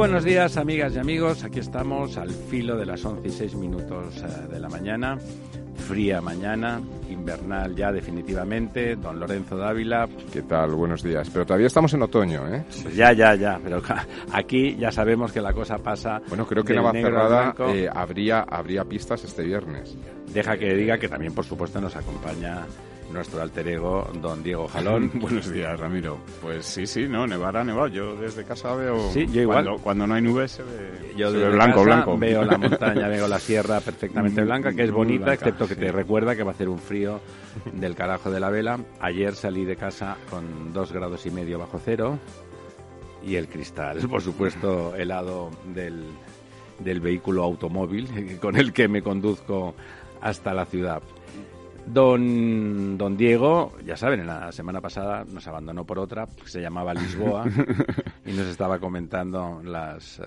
Buenos días, amigas y amigos. Aquí estamos al filo de las 11 y 6 minutos eh, de la mañana. Fría mañana, invernal ya definitivamente. Don Lorenzo Dávila. ¿Qué tal? Buenos días. Pero todavía estamos en otoño, ¿eh? Pues ya, ya, ya. Pero aquí ya sabemos que la cosa pasa. Bueno, creo que Navacerrada eh, habría, habría pistas este viernes. Deja que diga que también, por supuesto, nos acompaña nuestro alter ego, don Diego Jalón. Buenos días, Ramiro. Pues sí, sí, no, nevar ha nevado. Yo desde casa veo... Sí, yo igual. Cuando, no hay nubes se ve, yo se ve blanco, blanco. Veo la montaña, veo la sierra perfectamente blanca, que es bonita, excepto que te recuerda que va a hacer un frío del carajo de la vela. Ayer salí de casa con dos grados y medio bajo cero y el cristal, por supuesto, helado del, del vehículo automóvil con el que me conduzco hasta la ciudad. Don, don Diego, ya saben, en la semana pasada nos abandonó por otra, que se llamaba Lisboa, y nos estaba comentando las... eh,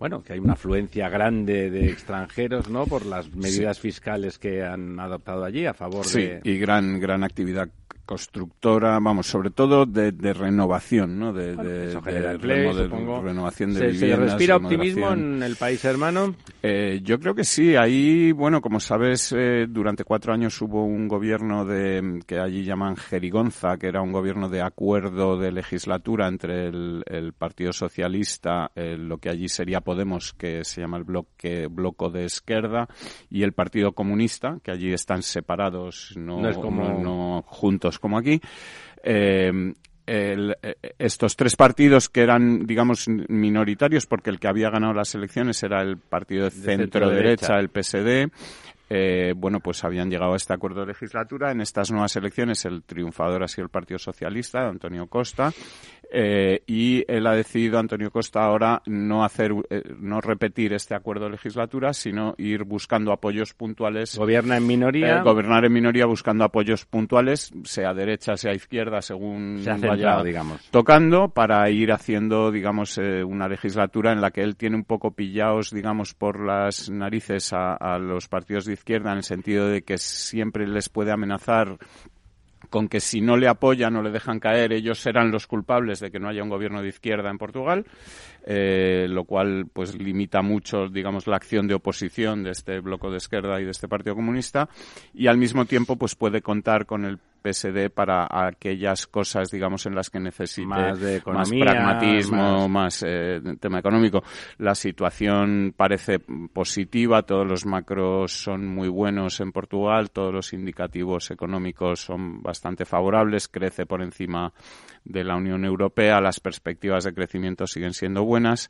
bueno, que hay una afluencia grande de extranjeros, ¿no? Por las medidas fiscales que han adoptado allí a favor Sí, de... y gran, gran actividad constructora, vamos, sobre todo de, de renovación, ¿no? De, Bueno, de- de empleo, remodel- renovación de ¿Se, se viviendas. respira optimismo en el país hermano? Eh, yo creo que sí. Ahí, bueno, como sabes, eh, durante cuatro años hubo un gobierno de que allí llaman jerigonza, que era un gobierno de acuerdo de legislatura entre el, el Partido Socialista, eh, lo que allí sería Podemos, que se llama el bloque bloco de izquierda, y el Partido Comunista, que allí están separados, no, No es como- no- no juntos como aquí. Eh, el- eh, estos tres partidos que eran, digamos, minoritarios, porque el que había ganado las elecciones era el partido de centro-derecha. centro-derecha, el PSD, eh, bueno, pues habían llegado a este acuerdo de legislatura. En estas nuevas elecciones el triunfador ha sido el Partido Socialista, de Antonio Costa, eh, y él ha decidido, Antonio Costa, ahora no hacer, eh, no repetir este acuerdo de legislatura, sino ir buscando apoyos puntuales Gobierna en minoría. eh, gobernar en minoría buscando apoyos puntuales, sea derecha, sea izquierda, según se ha vaya centrado, digamos. tocando, para ir haciendo, digamos, eh, una legislatura en la que él tiene un poco pillados, digamos, por las narices a, a los partidos de izquierda, en el sentido de que siempre les puede amenazar con que si no le apoyan o le dejan caer, ellos serán los culpables de que no haya un gobierno de izquierda en Portugal, eh, lo cual pues limita mucho, digamos, la acción de oposición de este bloque de izquierda y de este Partido Comunista, y al mismo tiempo pues puede contar con el PSD para aquellas cosas, digamos, en las que necesite Más de más economía, pragmatismo, más- más eh, tema económico. La situación parece positiva, todos los macros son muy buenos en Portugal, todos los indicativos económicos son bastante favorables, crece por encima de la Unión Europea, las perspectivas de crecimiento siguen siendo buenas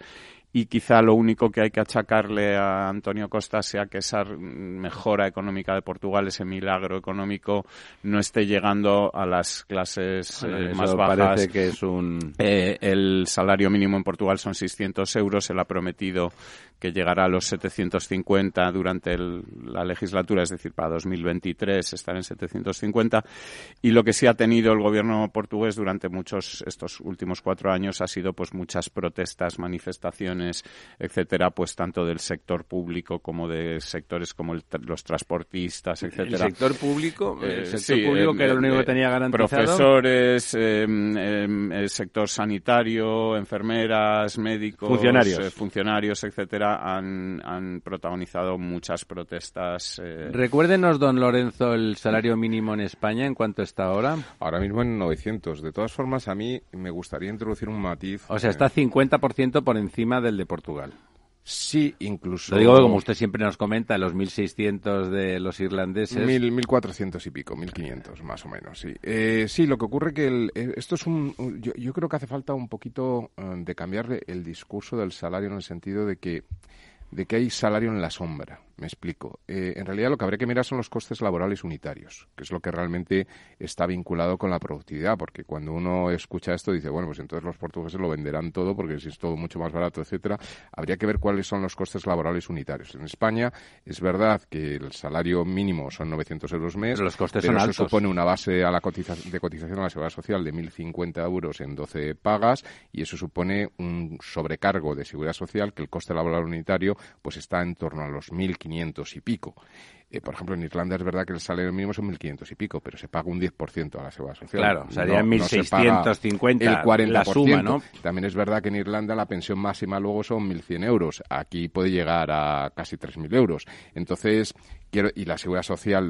y quizá lo único que hay que achacarle a Antonio Costa sea que esa mejora económica de Portugal, ese milagro económico, no esté llegando a las clases Bueno, eh, más bajas. parece que es un... Eh, el salario mínimo en Portugal son 600 euros. Él ha prometido que llegará a los 750 durante el- la legislatura, es decir, para 2023 estar en 750. Y lo que sí ha tenido el gobierno portugués durante muchos estos últimos cuatro años ha sido pues muchas protestas, manifestaciones, etcétera, pues tanto del sector público como de sectores como el los transportistas, El etcétera. sector público, el Eh, sector sí, público eh, que era lo único eh, que tenía garantizado. Profesores, eh, eh, el sector sanitario, enfermeras, médicos, Funcionarios. eh, funcionarios, etcétera, han, han protagonizado muchas protestas. eh, Recuérdenos, don Lorenzo, el salario mínimo en España, ¿en cuánto está ahora? Ahora mismo en 900. De todas formas, a mí me gustaría introducir un matiz. O sea, está 50% por encima del de Portugal. Sí, incluso... Lo digo como usted siempre nos comenta, los 1.600 de los irlandeses. Mil, 1400 y pico, 1500 más o menos, sí. Eh, sí, lo que ocurre que el- eh, esto es un... Yo, yo creo que hace falta un poquito eh, de cambiar el discurso del salario en el sentido de que, de que hay salario en la sombra. Me explico. Eh, en realidad lo que habría que mirar son los costes laborales unitarios, que es lo que realmente está vinculado con la productividad, porque cuando uno escucha esto dice, bueno, pues entonces los portugueses lo venderán todo porque si es todo mucho más barato, etcétera. Habría que ver cuáles son los costes laborales unitarios. En España es verdad que el salario mínimo son 900 euros mes, pero los costes pero son eso supone una base a la de cotización a la seguridad social de 1.050 euros en 12 pagas y eso supone un sobrecargo de seguridad social que el coste laboral unitario pues está en torno a los 1.500 y pico. Eh, por ejemplo, en Irlanda es verdad que el salario mínimo son 1.500 y pico, pero se paga un 10% a la seguridad social. Claro, serían 1.650 el 40%. la suma, ¿no? También es verdad que en Irlanda la pensión máxima luego son 1.100 euros. Aquí puede llegar a casi 3.000 euros. Entonces, quiero y la seguridad social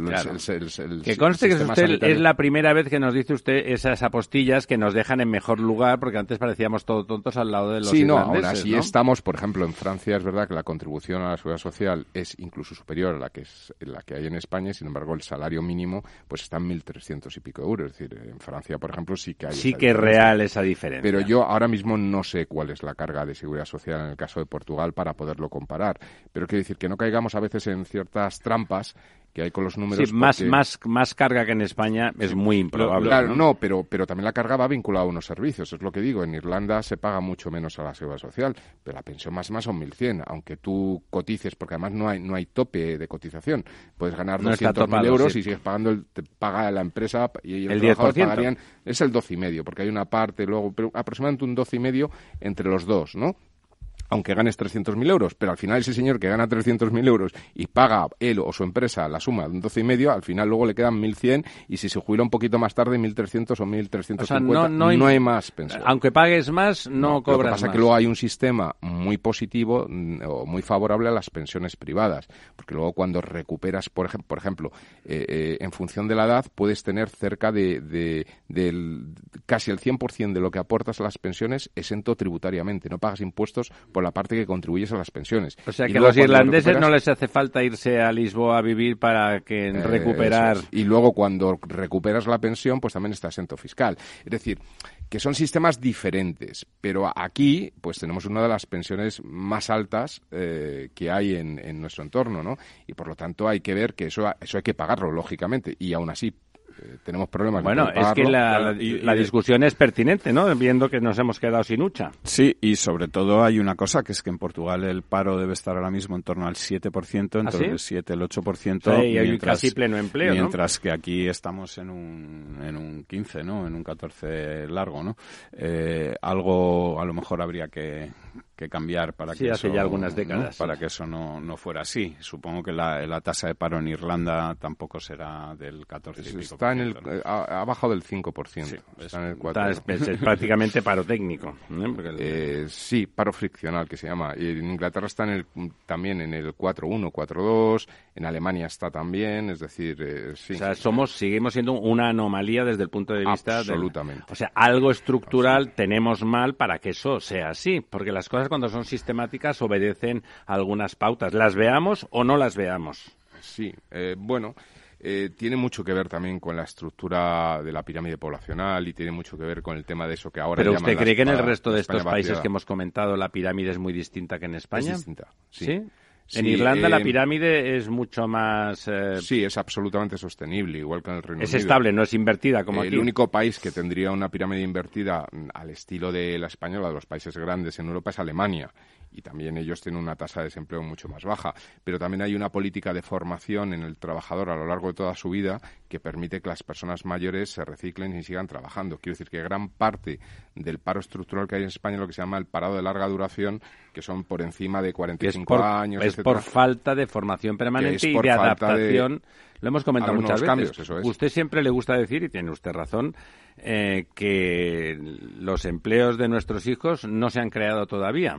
que conste que usted es la primera vez que nos dice usted esas apostillas que nos dejan en mejor lugar porque antes parecíamos todos tontos al lado de los sí no ahora sí estamos por ejemplo en Francia es verdad que la contribución a la seguridad social es incluso superior a la que es la que hay en España sin embargo el salario mínimo pues está en 1.300 y pico euros. Es decir en Francia por ejemplo sí que hay sí que es real esa diferencia. Pero yo ahora mismo no sé cuál es la carga de seguridad social en el caso de Portugal para poderlo comparar. Pero quiero decir que no caigamos a veces en ciertas trampas que hay con los números. Sí, más, más, más carga que en España es muy improbable. Claro, ¿no? pero, pero también la carga va vinculada a unos servicios. Es lo que digo. En Irlanda se paga mucho menos a la seguridad social, pero la pensión más más son 1.100. Aunque tú cotices, porque además no hay, no hay tope de cotización. Puedes ganar no 200.000 euros y sigues pagando, el, te paga la empresa y el, el pagarían. Es el 12,5, porque hay una parte luego, pero aproximadamente un 12,5 entre los dos, ¿no? Aunque ganes 300.000 euros, pero al final ese señor que gana 300.000 euros y paga él o su empresa la suma de un 12,5, al final luego le quedan 1.100 y si se jubila un poquito más tarde, 1.300 o 1.350, no, no, hay, más pensión. Aunque pagues más, no, cobras Lo que pasa es que luego hay un sistema muy positivo mm, o muy favorable a las pensiones privadas, porque luego cuando recuperas, por, ejemplo, por ejemplo eh, eh, en función de la edad, puedes tener cerca de, de del, casi el 100% de lo que aportas a las pensiones exento tributariamente, no pagas impuestos por la parte que contribuyes a las pensiones. O sea que a los irlandeses no les hace falta irse a Lisboa a vivir para que eh, recuperar. Y luego cuando recuperas la pensión, pues también está exento fiscal. Es decir, que son sistemas diferentes, pero aquí pues tenemos una de las pensiones más altas eh, que hay en, en, nuestro entorno, ¿no? Y por lo tanto hay que ver que eso, eso hay que pagarlo, lógicamente, y aún así tenemos problemas. Bueno, es que la, discusión es pertinente, ¿no? Viendo que nos hemos quedado sin hucha. Sí, y sobre todo hay una cosa, que es que en Portugal el paro debe estar ahora mismo en torno al 7%, entre el 7 el 8%. y hay casi pleno empleo, Mientras que aquí estamos en un, en un 15, ¿no? En un 14 largo, ¿no? Eh, algo a lo mejor habría que, que cambiar para que hace eso, ya algunas décadas. para que eso no, no fuera así. Supongo que la, la, tasa de paro en Irlanda tampoco será del 14 y Está en el, ha, bajado del 5%. está en el 4. es, prácticamente paro técnico. Eh, sí, paro friccional que se llama. Y en Inglaterra está en el, también en el 4.1, 4.2. En Alemania está también. Es decir, eh, sí. O sea, somos, seguimos siendo una anomalía desde el punto de vista. Absolutamente. o sea, algo estructural tenemos mal para que eso sea así. Porque las cosas cuando son sistemáticas obedecen algunas pautas, las veamos o no las veamos. Sí, eh, bueno. Eh, tiene mucho que ver también con la estructura de la pirámide poblacional y tiene mucho que ver con el tema de eso que ahora. Pero usted cree que en el resto de estos países que hemos comentado la pirámide es muy distinta que en España. Es distinta, sí. En Irlanda la pirámide es mucho más. Eh, sí, es absolutamente sostenible, igual que en el Reino es Unido. Es estable, no es invertida como aquí. El único país que tendría una pirámide invertida al estilo de la española, de los países grandes en Europa, es Alemania y también ellos tienen una tasa de desempleo mucho más baja. Pero también hay una política de formación en el trabajador a lo largo de toda su vida que permite que las personas mayores se reciclen y sigan trabajando. Quiero decir que gran parte del paro estructural que hay en España, lo que se llama el parado de larga duración, que son por encima de 45 años. Es por falta de formación permanente y de adaptación. lo hemos comentado muchas veces. Cambios, eso es. Usted siempre le gusta decir, y tiene usted razón, eh, que los empleos de nuestros hijos no se han creado todavía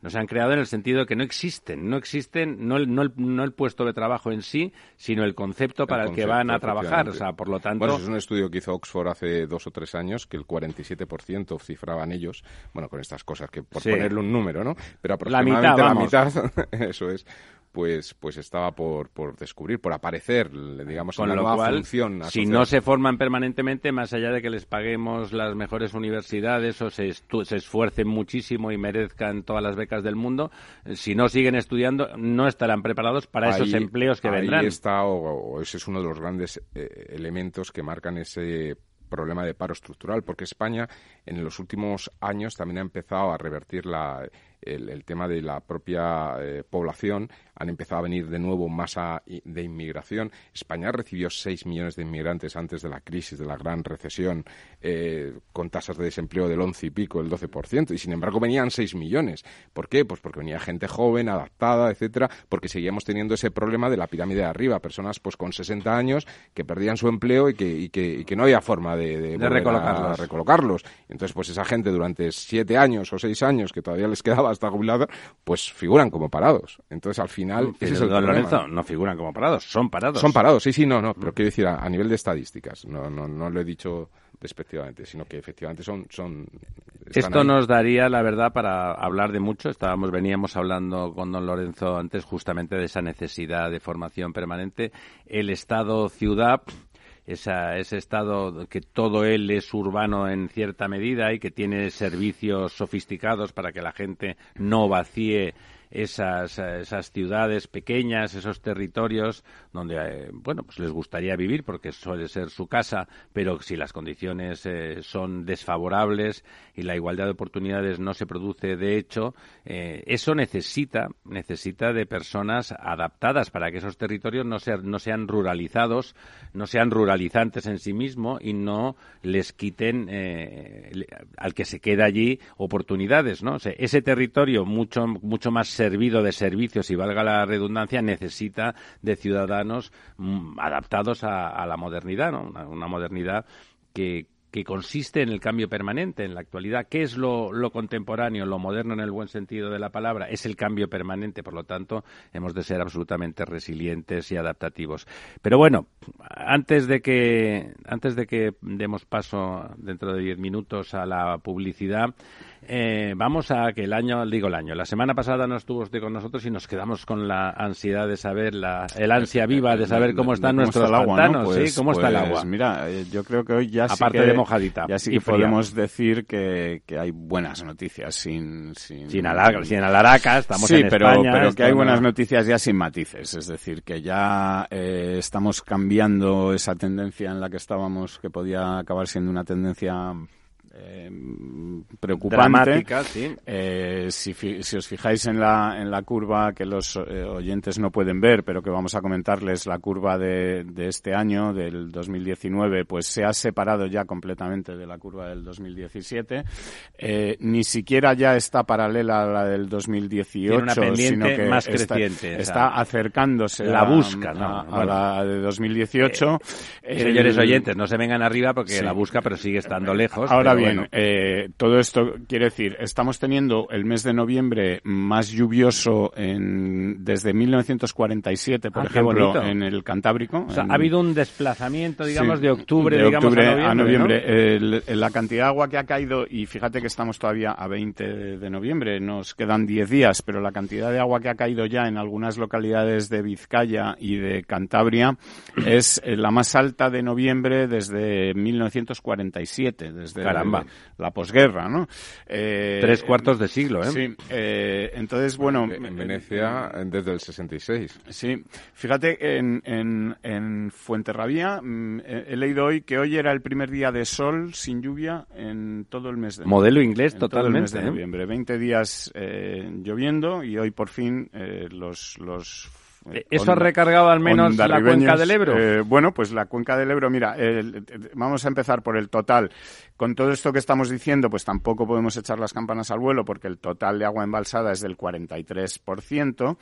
no se han creado en el sentido de que no existen, no existen no el, no el, no el puesto de trabajo en sí, sino el concepto para el, que van a trabajar, o sea, por lo tanto... Bueno, es un estudio que hizo Oxford hace dos o tres años, que el 47% cifraban ellos, bueno, con estas cosas, que por ponerle un número, ¿no? Pero aproximadamente la mitad, la mitad eso es, pues, pues estaba por, por descubrir, por aparecer, digamos, Con en lo nueva cual, función. Si no se forman permanentemente, más allá de que les paguemos las mejores universidades o se, se esfuercen muchísimo y merezcan todas las becas del mundo, si no siguen estudiando, no estarán preparados para esos empleos que vendrán. Ahí está, o, ese es uno de los grandes elementos que marcan ese problema de paro estructural, porque España en los últimos años también ha empezado a revertir la, el, tema de la propia eh, población, han empezado a venir de nuevo masa de inmigración. España recibió 6 millones de inmigrantes antes de la crisis, de la gran recesión, eh, con tasas de desempleo del 11 y pico, el 12%, y sin embargo venían 6 millones. ¿Por qué? Pues porque venía gente joven, adaptada, etcétera, porque seguíamos teniendo ese problema de la pirámide de arriba, personas pues con 60 años que perdían su empleo y que, y que, que no había forma de, de, recolocarlos. recolocarlos. Entonces, pues esa gente durante 7 años o 6 años que todavía les quedaba hasta jubilada, pues figuran como parados. Entonces, al final, ese es el Lorenzo, no figuran como parados, son parados. Son parados, sí, sí, no, no, pero quiero decir a, nivel de estadísticas, no, no, no lo he dicho despectivamente, sino que efectivamente son... son Esto nos daría, la verdad, para hablar de mucho. Estábamos, veníamos hablando con don Lorenzo antes justamente de esa necesidad de formación permanente. El Estado-ciudad ese estado que todo él es urbano en cierta medida y que tiene servicios sofisticados para que la gente no vacíe esas, esas ciudades pequeñas, esos territorios donde, eh, bueno, pues les gustaría vivir porque suele ser su casa, pero si las condiciones eh, son desfavorables y la igualdad de oportunidades no se produce de hecho, eh, eso necesita, necesita de personas adaptadas para que esos territorios no, sean, no sean ruralizados, no sean ruralizantes en sí mismo y no les quiten al que se queda allí oportunidades, ¿no? ese territorio mucho, mucho más servido de servicios y valga la redundancia necesita de ciudadanos mm, adaptados a, la modernidad, ¿no? una modernidad que, que consiste en el cambio permanente en la actualidad. ¿Qué es lo, contemporáneo, lo moderno en el buen sentido de la palabra? Es el cambio permanente, por lo tanto, hemos de ser absolutamente resilientes y adaptativos. Pero bueno, antes de que, antes de que demos paso dentro de diez minutos a la publicidad, eh, vamos a que el año, digo el año, la semana pasada no estuvo usted con nosotros y nos quedamos con la ansiedad de saber, la, el ansia viva de saber cómo están nuestros pantanos, ¿sí? ¿Cómo está el pues agua? Mira, eh, yo creo que hoy ya Aparte sí de mojadita. Ya sí que podemos decir que, que, hay buenas noticias sin... Sin, sin, alar sin alaracas, estamos sí, en pero, España. pero que hay buenas noticias ya sin matices, es decir, que ya eh, estamos cambiando esa tendencia en la que estábamos, que podía acabar siendo una tendencia eh, preocupante. Eh, si, si, os fijáis en la, en la curva que los eh, oyentes no pueden ver, pero que vamos a comentarles, la curva de, de este año, del 2019, pues se ha separado ya completamente de la curva del 2017. Eh, ni siquiera ya está paralela a la del 2018, sino que más está, creciente. Está acercándose la busca, a, la de 2018. Eh, señores oyentes, no se vengan arriba porque la busca, pero sigue estando lejos. Ahora bien, eh, todo esto quiere decir, estamos teniendo el mes de noviembre más lluvioso en, desde 1947, por ah, ejemplo, en el Cantábrico. O sea, ha habido un desplazamiento, digamos, de octubre, digamos, a noviembre. la cantidad de agua que ha caído, y fíjate que estamos todavía a 20 de noviembre, nos quedan 10 días, pero la cantidad de agua que ha caído ya en algunas localidades de Vizcaya y de Cantabria es eh, la más alta de noviembre desde 1947, desde Caramba. La posguerra, ¿no? Eh, Tres cuartos de siglo, ¿eh? Sí. Eh, entonces, bueno... En Venecia desde el 66. Sí. Fíjate, en, en, en Fuenterrabía mm, he, leído hoy que hoy era el primer día de sol sin lluvia en todo el mes de Modelo inglés totalmente. el mes de noviembre. 20 días lloviendo y hoy por fin los, los eh, ¿Eso ha recargado al menos la cuenca del Ebro? Eh, bueno, pues la cuenca del Ebro, mira, vamos a empezar por el total. Con todo esto que estamos diciendo, pues tampoco podemos echar las campanas al vuelo porque el total de agua embalsada es del 43%,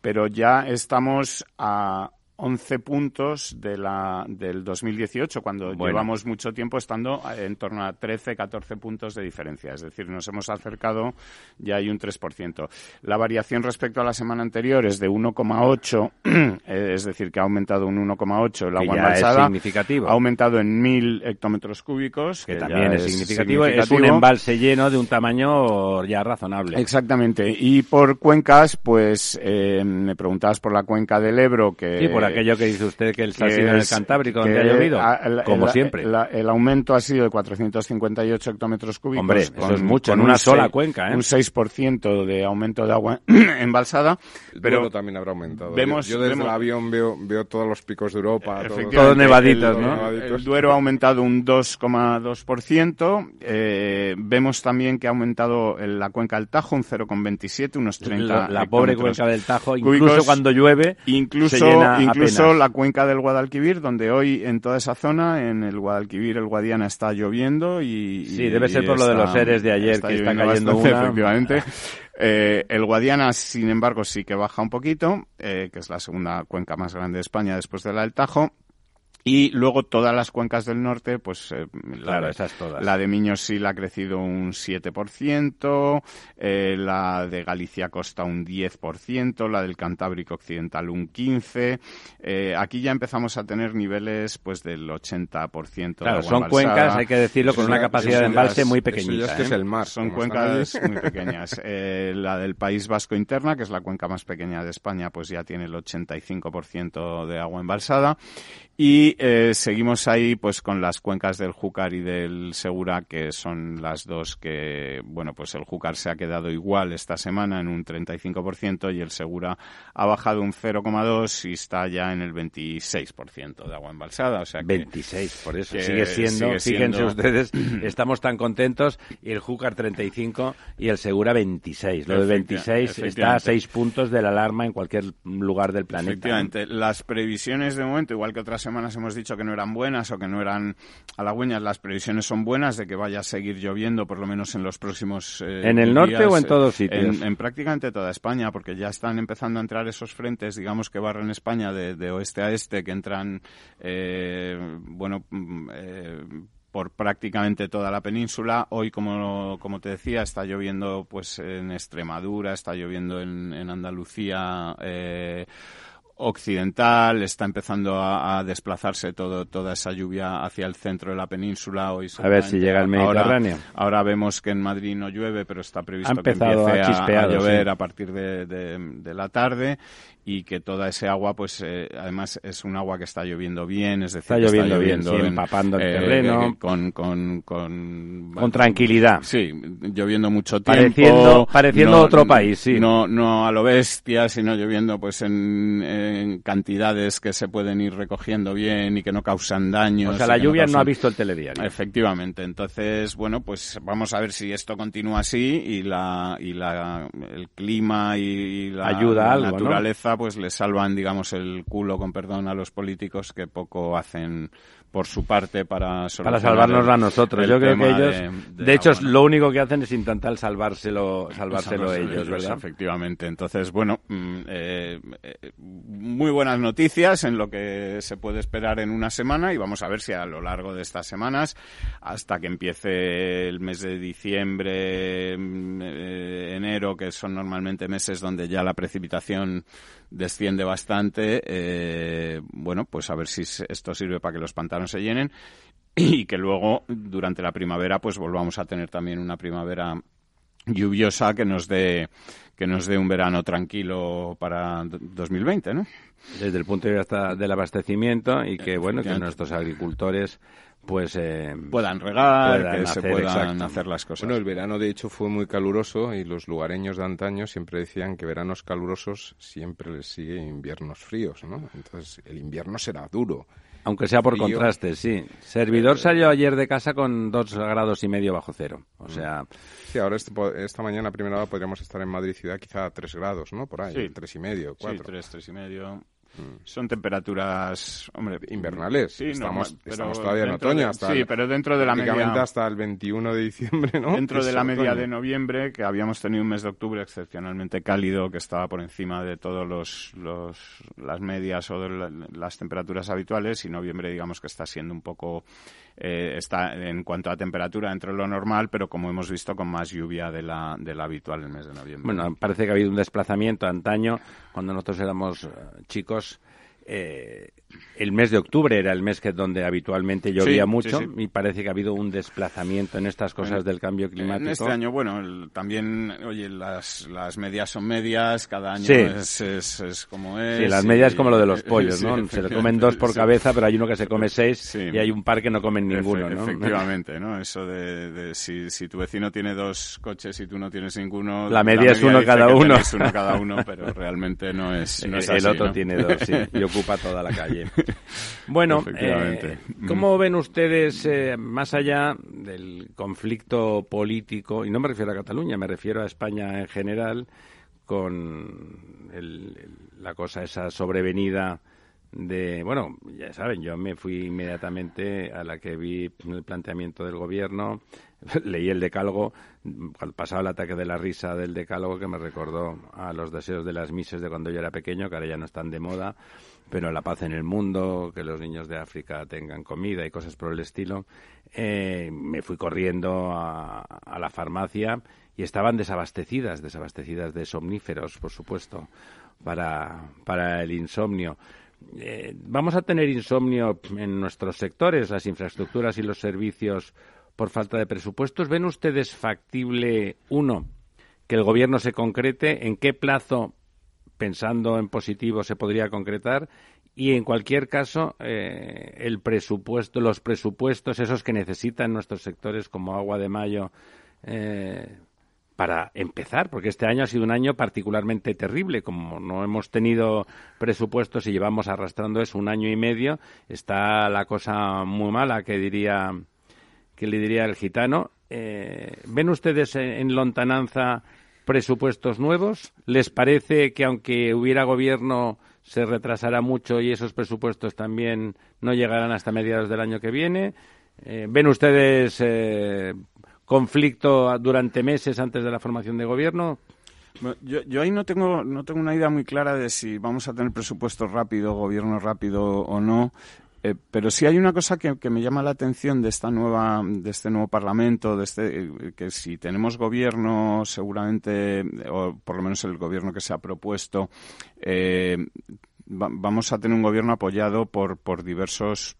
pero ya estamos a 11 puntos de la, del 2018, cuando llevamos mucho tiempo estando en torno a 13, 14 puntos de diferencia. Es decir, nos hemos acercado, ya hay un 3%. La variación respecto a la semana anterior es de 1,8, eh, es decir, que ha aumentado un 1,8 el agua embalsada. Es significativo. Ha aumentado en 1.000 hectómetros cúbicos. Que, también es significativo. Es un embalse lleno de un tamaño ya razonable. Exactamente. Y por cuencas, pues eh, me preguntabas por la cuenca del Ebro, que... Sí, por aquello que dice usted que el ha sido en el Cantábrico, donde ha llovido, como siempre. el aumento ha sido de 458 hectómetros cúbicos. Hombre, eso es mucho, en una sola cuenca, ¿eh? Un 6% de aumento de agua embalsada. pero también habrá aumentado. Vemos, yo, desde el avión veo, veo todos los picos de Europa. Todos nevaditos, ¿no? El Duero ha aumentado un 2,2%. Eh, vemos también que ha aumentado la cuenca del Tajo un 0,27, unos 30 La, pobre cuenca del Tajo, incluso cuando llueve, incluso, incluso la cuenca del Guadalquivir, donde hoy en toda esa zona, en el Guadalquivir, el Guadiana está lloviendo y... Sí, debe ser por lo de los seres de ayer que está cayendo una. Efectivamente. Eh, el Guadiana, sin embargo, sí que baja un poquito, eh, que es la segunda cuenca más grande de España después de la del Tajo. Y luego todas las cuencas del norte, pues eh, claro, la, esas todas. la de Miñosil ha crecido un 7%, eh, la de Galicia Costa un 10%, la del Cantábrico Occidental un 15%. Eh, aquí ya empezamos a tener niveles pues del 80%. Claro, son cuencas, hay que decirlo, con una capacidad de embalse muy pequeñita. es el mar. Son cuencas muy pequeñas. la del País Vasco Interna, que es la cuenca más pequeña de España, pues ya tiene el 85% de agua embalsada. Y eh, seguimos ahí pues con las cuencas del Júcar y del Segura, que son las dos que, bueno, pues el Júcar se ha quedado igual esta semana en un 35% y el Segura ha bajado un 0,2 y está ya en el 26% de agua embalsada. O sea 26, por eso sigue siendo, fíjense ustedes, estamos tan contentos y el Júcar 35 y el Segura 26. Lo de 26 está a 6 puntos de la alarma en cualquier lugar del planeta. Efectivamente, las previsiones de momento, igual que otras semanas hemos dicho que no eran buenas o que no eran halagüeñas, las previsiones son buenas de que vaya a seguir lloviendo por lo menos en los próximos eh, ¿En el norte o en todos sitios? En, prácticamente toda España, porque ya están empezando a entrar esos frentes, digamos, que barren España de, oeste a este, que entran, eh, bueno, mm, eh, por prácticamente toda la península. Hoy, como, como te decía, está lloviendo pues en Extremadura, está lloviendo en, en Andalucía. Eh, occidental, está empezando a, desplazarse todo, toda esa lluvia hacia el centro de la península. Hoy a ver si llega el Mediterráneo. Ahora, vemos que en Madrid no llueve, pero está previsto que empiece a, llover a partir de, de, la tarde y que toda ese agua, pues eh, además es un agua que está lloviendo bien, es decir, está lloviendo, bien, empapando el eh, terreno. con, con, con, con tranquilidad. Sí, lloviendo mucho tiempo. Pareciendo, pareciendo otro país, sí. No, no a lo bestia, sino lloviendo pues en, cantidades que se pueden ir recogiendo bien y que no causan daños. O sea, la lluvia no, ha visto el telediario. Efectivamente. Entonces, bueno, pues vamos a ver si esto continúa así y la, y la, el clima y, la, Ayuda naturaleza pues le salvan, digamos, el culo, con perdón, a los políticos que poco hacen por su parte para para salvarnos a nosotros. Yo creo que ellos, de, hecho, lo único que hacen es intentar salvárselo, salvárselo ellos, ¿verdad? Efectivamente. Entonces, bueno, mm, eh, eh, muy buenas noticias en lo que se puede esperar en una semana y vamos a ver si a lo largo de estas semanas, hasta que empiece el mes de diciembre, mm, eh, enero, que son normalmente meses donde ya la precipitación desciende bastante, bueno, pues a ver si esto sirve para que los pantanos no se llenen y que luego durante la primavera pues volvamos a tener también una primavera lluviosa que nos dé que nos dé un verano tranquilo para 2020, ¿no? Desde el punto de vista del abastecimiento y que bueno que nuestros agricultores pues eh, puedan regar, que se puedan hacer las cosas. Bueno, el verano de hecho fue muy caluroso y los lugareños de antaño siempre decían que veranos calurosos siempre les sigue inviernos fríos, ¿no? Entonces el invierno será duro aunque sea por contraste, sí. Servidor eh, salió ayer de casa con dos grados y medio bajo cero. O mm. sea... Sí, ahora este esta mañana, primera hora, podríamos estar en Madrid ciudad quizá a tres grados, ¿no? Por ahí, sí. tres y medio, cuatro. Sí, tres, tres y medio. Mm. Son temperaturas, hombre, invernales. Sí, estamos, estamos todavía en otoño. hasta sí, pero dentro de la media... hasta el 21 de diciembre, ¿no? Dentro de la media de noviembre, que habíamos tenido un mes de octubre excepcionalmente cálido, que estaba por encima de todas los, los, las medias o de las temperaturas habituales, y noviembre, digamos que está siendo un poco eh, está en cuanto a temperatura dentro de lo normal, pero como hemos visto con más lluvia de la, de la habitual el mes de noviembre. Bueno, parece que ha habido un desplazamiento antaño, cuando nosotros éramos eh, chicos, eh, el mes de octubre era el mes que donde habitualmente llovía mucho y parece que ha habido un desplazamiento en estas cosas del cambio climático. En este año, bueno, también, oye, las, las medias son medias, cada año es, es, como es. Sí, las medias como lo de los pollos, ¿no? Se le comen dos por cabeza, pero hay uno que se come seis y hay un par que no comen ninguno, ¿no? Efectivamente, ¿no? Eso de, si, si, tu vecino tiene dos coches y tú no tienes ninguno... La media, es uno cada uno. Es uno cada uno, pero realmente no es, no El otro tiene dos, sí, y ocupa toda la calle. Bueno, eh, ¿cómo ven ustedes, eh, más allá del conflicto político, y no me refiero a Cataluña, me refiero a España en general, con la cosa esa sobrevenida de, bueno, ya saben, yo me fui inmediatamente a la que vi el planteamiento del gobierno, leí el decálogo, cuando pasaba el ataque de la risa del decálogo que me recordó a los deseos de las mises de cuando yo era pequeño, que ahora ya no están de moda, pero la paz en el mundo, que los niños de África tengan comida y cosas por el estilo, eh, me fui corriendo a, la farmacia y estaban desabastecidas, desabastecidas de somníferos, por supuesto, para, para el insomnio. Eh, ¿Vamos a tener insomnio en nuestros sectores, las infraestructuras y los servicios, por falta de presupuestos? ¿Ven ustedes factible, uno, que el Gobierno se concrete? ¿En qué plazo pensando en positivo se podría concretar y en cualquier caso eh, el presupuesto los presupuestos esos que necesitan nuestros sectores como agua de mayo eh, para empezar, porque este año ha sido un año particularmente terrible, como no hemos tenido presupuestos y llevamos arrastrando eso un año y medio, está la cosa muy mala que diría que le diría el gitano. Eh, ¿Ven ustedes en lontananza presupuestos nuevos? ¿Les parece que aunque hubiera gobierno se retrasará mucho y esos presupuestos también no llegarán hasta mediados del año que viene? Eh, ¿Ven ustedes eh, conflicto durante meses antes de la formación de gobierno? Yo, yo, ahí no tengo, no tengo una idea muy clara de si vamos a tener presupuesto rápido, gobierno rápido o no. Eh, pero sí hay una cosa que, me llama la atención de esta nueva, de este nuevo Parlamento, de este, eh, que si tenemos gobierno, seguramente, o por lo menos el gobierno que se ha propuesto, eh, vamos a tener un gobierno apoyado por, por diversos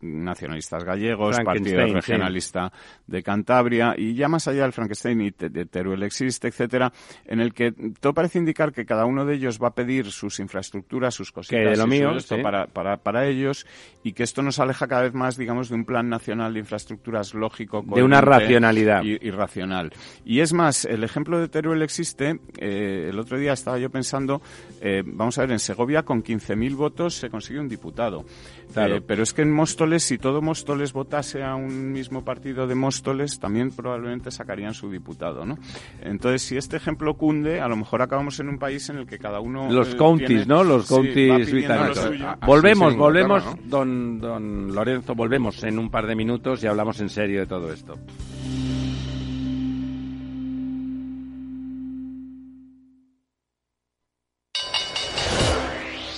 nacionalistas gallegos, Partido Regionalista de Cantabria y ya más allá del Frankenstein y de Teruel existe, etcétera, en el que todo parece indicar que cada uno de ellos va a pedir sus infraestructuras, sus cositas lo mío, para, para, para, ellos y que esto nos aleja cada vez más, digamos, de un plan nacional de infraestructuras lógico, de una racionalidad y, racional. Y es más, el ejemplo de Teruel existe. Eh, el otro día estaba yo pensando, eh, vamos a ver, en Segovia con 15.000 votos se consigue un diputado. Claro. Eh, pero es que en Móstoles, si todo Móstoles votase a un mismo partido de Móstoles, también probablemente sacarían su diputado, ¿no? Entonces, si este ejemplo cunde, a lo mejor acabamos en un país en el que cada uno... Los eh, counties, ¿no? Los counties Volvemos, volvemos, don, don Lorenzo, volvemos en un par de minutos y hablamos en serio de todo esto.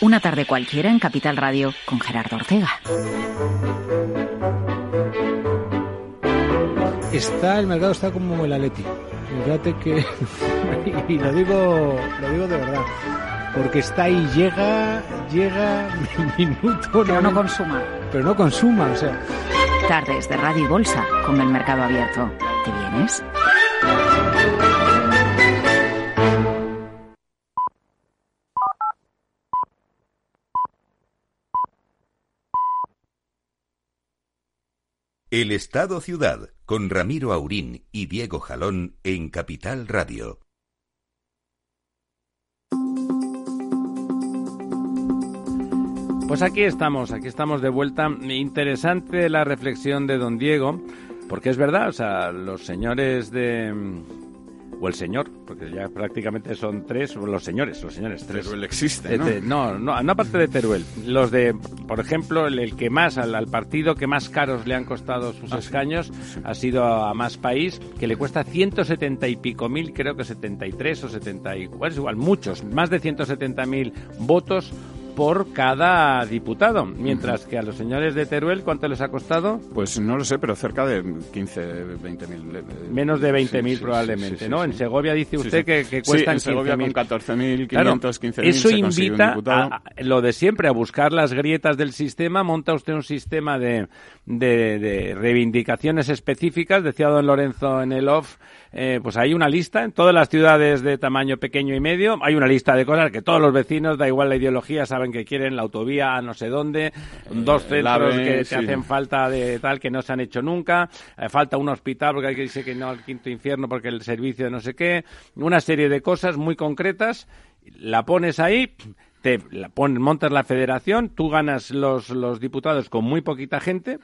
Una tarde cualquiera en Capital Radio con Gerardo Ortega. Está, el mercado está como el Atleti. Fíjate que, y lo digo, lo digo de verdad, porque está ahí, llega, llega, minuto. Pero no consuma. Pero no consuma, o sea. Tardes de Radio y Bolsa con el mercado abierto. ¿Te vienes? El Estado Ciudad con Ramiro Aurín y Diego Jalón en Capital Radio. Pues aquí estamos, aquí estamos de vuelta. Interesante la reflexión de don Diego, porque es verdad, o sea, los señores de o el señor, porque ya prácticamente son tres, los señores, los señores, tres. Teruel existe, ¿no? no, no, no aparte de Teruel. Los de, por ejemplo, el, que más, al, partido que más caros le han costado sus Ah, escaños ha sido a Más País, que le cuesta 170 y pico mil, creo que 73 o 70 y, bueno, es igual, muchos, más de 170 mil votos por cada diputado, mientras que a los señores de Teruel, ¿cuánto les ha costado? Pues no lo sé, pero cerca de 15, 20 mil. Menos de 20.000 probablemente, ¿no? En Segovia dice usted que, que cuestan en Segovia 15.000. con 14.500, Claro, 15.000 Eso se invita a, a lo de siempre, a buscar las grietas del sistema. Monta usted un sistema de, de, de reivindicaciones específicas. Decía don Lorenzo en el off, eh, pues hay una lista en todas las ciudades de tamaño pequeño y medio. Hay una lista de cosas que todos los vecinos, da igual la ideología, saben que quieren la autovía a no sé dónde, dos el centros que te sí. hacen falta de tal que no se han hecho nunca, eh, falta un hospital porque hay que decir que no al quinto infierno porque el servicio de no sé qué, una serie de cosas muy concretas, la pones ahí, te la pon- montas la federación, tú ganas los, los diputados con muy poquita gente,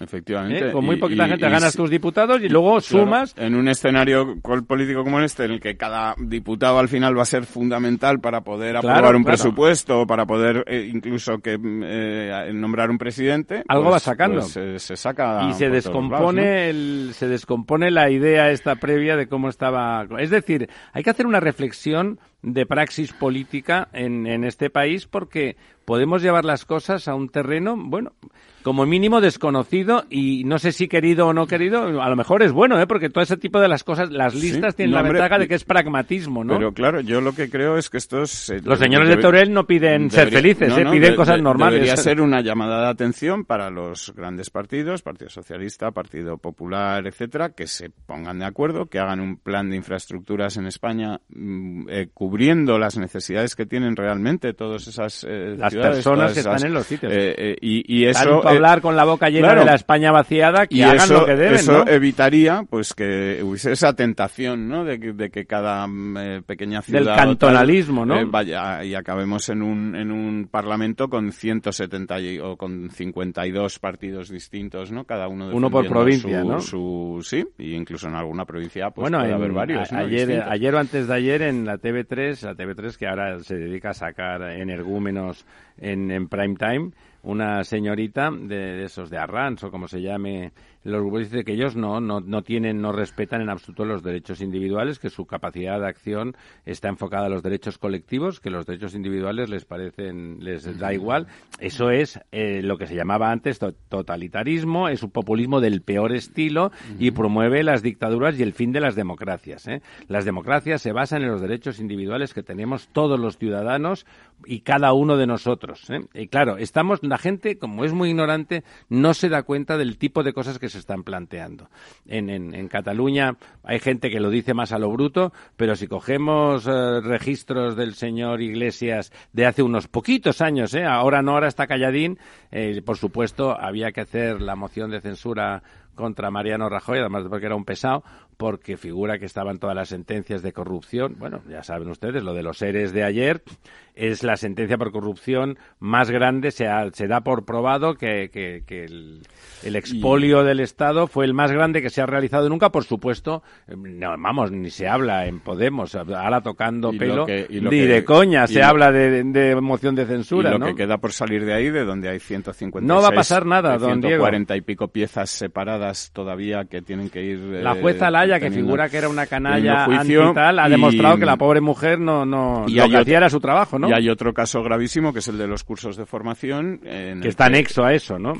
Efectivamente. ¿eh? con muy Y- poquita y- gente y ganas tus diputados y luego Claro, sumas en un escenario político como este, en el que cada diputado al final va a ser fundamental para poder Claro, aprobar un claro. presupuesto, para poder eh, incluso que mm, eh, nombrar un presidente. Algo pues- va sacando. pues, se saca. y se lados, descompone ¿no? el, se descompone la idea esta previa de cómo estaba es decir hay que hacer una reflexión de praxis política en, en este país porque podemos llevar las cosas a un terreno bueno como mínimo desconocido y no sé si querido o no querido a lo mejor es bueno ¿eh? porque todo ese tipo de las cosas las Sí, listas tienen no, la hombre, ventaja de que es pragmatismo ¿no? Pero claro, yo lo que creo es que estos... eh, Los señores de Teruel no piden ser felices, ¿eh? Piden cosas normales. Debería ser una llamada de atención para los grandes partidos, Partido Socialista, Partido Popular, etcétera, que se pongan de acuerdo, que hagan un plan de infraestructuras en España mm, eh, cubriendo las necesidades que tienen realmente todas esas eh, Las ciudades, personas que están en los sitios. eh, eh, y, y eso hablar con la boca llena claro. de la España vaciada que y hagan eso, lo que deben eso ¿no? evitaría pues que hubiese esa tentación ¿no? de, que, de que cada mm, pequeña ciudad Del tal, cantonalismo, ¿no? vaya y acabemos en un en un parlamento con 170 y- o con 52 partidos distintos no cada uno Uno por provincia, su, ¿no? su sí y incluso en alguna provincia pues bueno, puede en- haber varios a- ¿no? ayer, Distintos. ayer o antes de ayer en la TV3, la TV3 que ahora se dedica a sacar energúmenos en, en prime time, una señorita de, de esos de Arrans o como se llame los grupos dice que ellos no, no, no tienen, no respetan en absoluto los derechos individuales, que su capacidad de acción está enfocada a los derechos colectivos, que los derechos individuales les parecen, les da igual. Eso es eh, lo que se llamaba antes to- totalitarismo, es un populismo del peor estilo y promueve las dictaduras y el fin de las democracias. ¿eh? Las democracias se basan en los derechos individuales que tenemos todos los ciudadanos y cada uno de nosotros. ¿eh? Y claro, estamos, la gente, como es muy ignorante, no se da cuenta del tipo de cosas que se están planteando. En, en, en Cataluña hay gente que lo dice más a lo bruto, pero si cogemos eh, registros del señor Iglesias de hace unos poquitos años, ¿eh? ahora no, ahora está calladín, eh, por supuesto había que hacer la moción de censura contra Mariano Rajoy, además porque era un pesado, porque figura que estaban todas las sentencias de corrupción. Bueno, ya saben ustedes, lo de los seres de ayer es la sentencia por corrupción más grande, se, ha- se da por probado que, que- que el, el expolio del Estado fue el más grande que se ha realizado nunca, por supuesto, eh, no, vamos, ni se habla en Podemos, ahora tocando Y pelo, que- y lo ni de coña se habla de, de moción de censura, y lo ¿no? que queda por salir de ahí, de donde hay 150 No va a pasar nada, don Diego. 140 y pico piezas separadas todavía que tienen que ir. La jueza Que figura que era una canalla juicio, tal, ha demostrado que la pobre mujer no, no y lo que hacía era su trabajo, ¿no? Y hay otro caso gravísimo que es el de los cursos de formación. En que está anexo a eso, ¿no?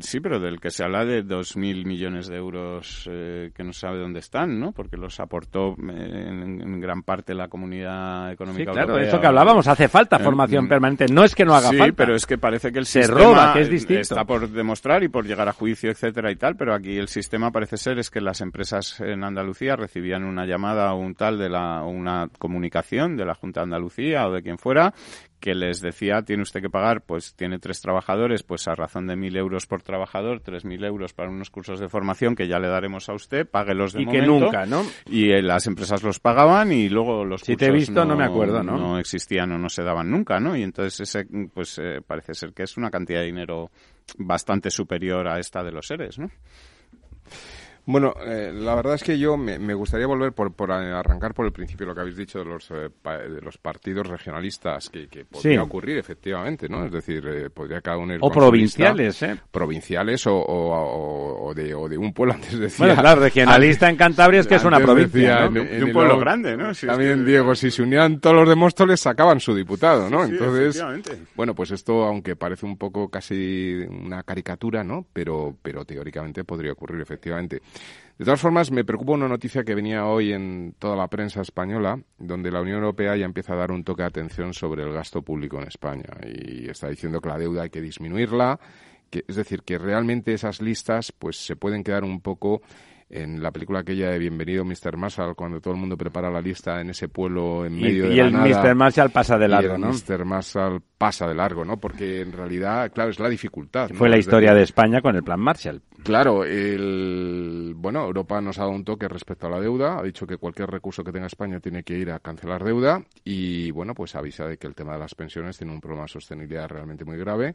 sí, pero del que se habla de 2.000 millones de euros eh, que no sabe dónde están, ¿no? Porque los aportó eh, en, gran parte la comunidad económica sí, claro, eso que hablábamos, hace falta eh, formación mm, permanente. No es que no haga sí, falta. pero es que parece que el se sistema roba, que es distinto. está por demostrar y por llegar a juicio, etcétera y tal, pero aquí el sistema parece ser es que las empresas en Andalucía recibían una llamada o un tal de la una comunicación de la Junta de Andalucía o de quien fuera que les decía tiene usted que pagar, pues tiene tres trabajadores, pues a razón de mil euros por trabajador, tres mil euros para unos cursos de formación que ya le daremos a usted, páguelos de y momento. que nunca, ¿no? Y eh, las empresas los pagaban y luego los si te he visto, no, me acuerdo, ¿no? No existían o no se daban nunca, ¿no? Y entonces ese, pues eh, parece ser que es una cantidad de dinero bastante superior a esta de los seres, ¿no? Bueno, eh, la verdad es que yo me, gustaría volver por, por, arrancar por el principio lo que habéis dicho de los, eh, de los partidos regionalistas que, que podría ocurrir efectivamente, ¿no? Es decir, eh, podría cada uno ir o provinciales, ¿eh? Provinciales o, o, de, o de un pueblo antes decía. Bueno, claro, regionalista en Cantabria es que es una provincia, ¿no? de un pueblo grande, ¿no? también Diego, si se unían todos los de Móstoles sacaban su diputado, ¿no? Entonces, bueno, pues esto aunque parece un poco casi una caricatura, ¿no? Pero pero teóricamente podría ocurrir efectivamente. De todas formas, me preocupa una noticia que venía hoy en toda la prensa española, donde la Unión Europea ya empieza a dar un toque de atención sobre el gasto público en España. Y está diciendo que la deuda hay que disminuirla, que, es decir, que realmente esas listas pues se pueden quedar un poco en la película aquella de Bienvenido Mr. Marshall, cuando todo el mundo prepara la lista en ese pueblo en medio de y el Mr. Marshall pasa de largo, y el Mr. Marshall pasa de largo, ¿no? Porque en realidad, claro, es la dificultad. Fue la historia de España con el Plan Marshall. Claro, el, bueno, Europa nos ha dado un toque respecto a la deuda, ha dicho que cualquier recurso que tenga España tiene que ir a cancelar deuda y, bueno, pues avisa de que el tema de las pensiones tiene un problema de sostenibilidad realmente muy grave